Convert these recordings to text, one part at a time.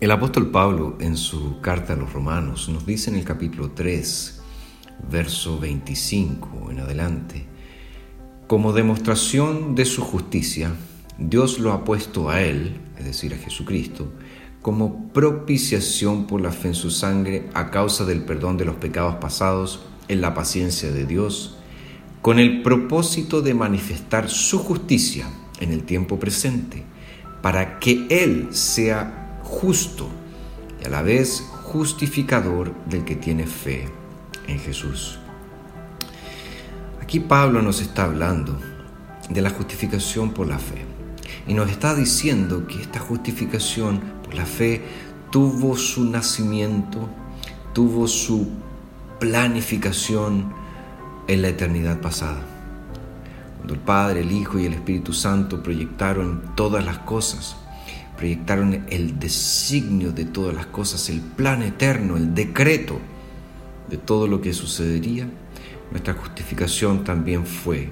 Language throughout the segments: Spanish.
El apóstol Pablo en su carta a los romanos nos dice en el capítulo 3, verso 25 en adelante, como demostración de su justicia, Dios lo ha puesto a él, es decir, a Jesucristo, como propiciación por la fe en su sangre a causa del perdón de los pecados pasados en la paciencia de Dios, con el propósito de manifestar su justicia en el tiempo presente, para que Él sea justo y a la vez justificador del que tiene fe en Jesús. Aquí Pablo nos está hablando de la justificación por la fe y nos está diciendo que esta justificación por la fe tuvo su nacimiento, tuvo su planificación en la eternidad pasada. Cuando el Padre, el Hijo y el Espíritu Santo proyectaron todas las cosas proyectaron el designio de todas las cosas, el plan eterno, el decreto de todo lo que sucedería, nuestra justificación también fue eh,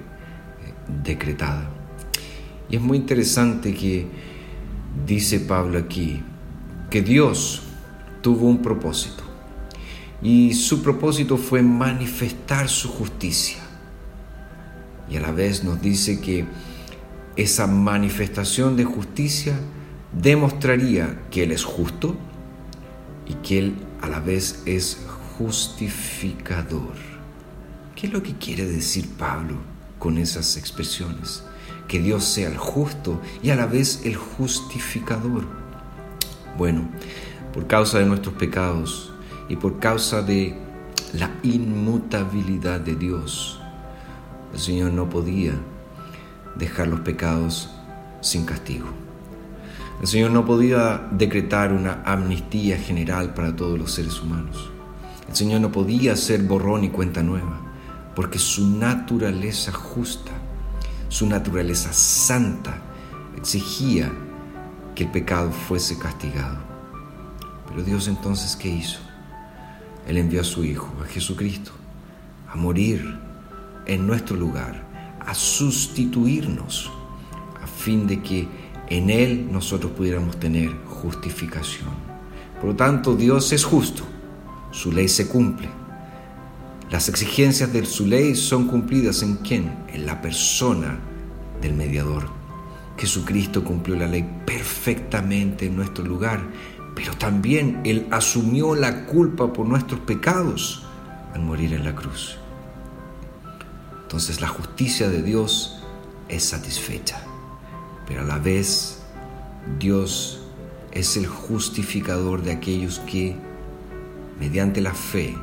decretada. Y es muy interesante que dice Pablo aquí que Dios tuvo un propósito y su propósito fue manifestar su justicia. Y a la vez nos dice que esa manifestación de justicia demostraría que Él es justo y que Él a la vez es justificador. ¿Qué es lo que quiere decir Pablo con esas expresiones? Que Dios sea el justo y a la vez el justificador. Bueno, por causa de nuestros pecados y por causa de la inmutabilidad de Dios, el Señor no podía dejar los pecados sin castigo. El Señor no podía decretar una amnistía general para todos los seres humanos. El Señor no podía hacer borrón y cuenta nueva, porque su naturaleza justa, su naturaleza santa, exigía que el pecado fuese castigado. Pero Dios entonces, ¿qué hizo? Él envió a su Hijo, a Jesucristo, a morir en nuestro lugar, a sustituirnos, a fin de que en Él nosotros pudiéramos tener justificación. Por lo tanto, Dios es justo, su ley se cumple. Las exigencias de su ley son cumplidas en quién? En la persona del mediador. Jesucristo cumplió la ley perfectamente en nuestro lugar, pero también Él asumió la culpa por nuestros pecados al morir en la cruz. Entonces la justicia de Dios es satisfecha pero a la vez Dios es el justificador de aquellos que, mediante la fe,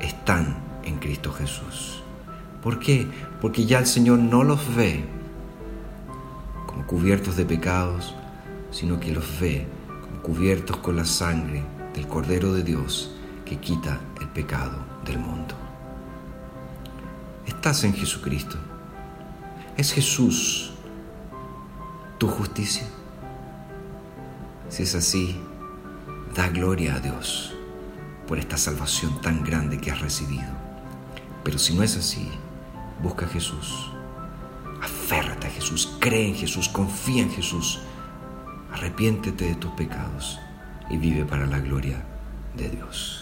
están en Cristo Jesús. ¿Por qué? Porque ya el Señor no los ve como cubiertos de pecados, sino que los ve como cubiertos con la sangre del Cordero de Dios que quita el pecado del mundo. Estás en Jesucristo. Es Jesús tu justicia? Si es así, da gloria a Dios por esta salvación tan grande que has recibido. Pero si no es así, busca a Jesús. Aférrate a Jesús, cree en Jesús, confía en Jesús. Arrepiéntete de tus pecados y vive para la gloria de Dios.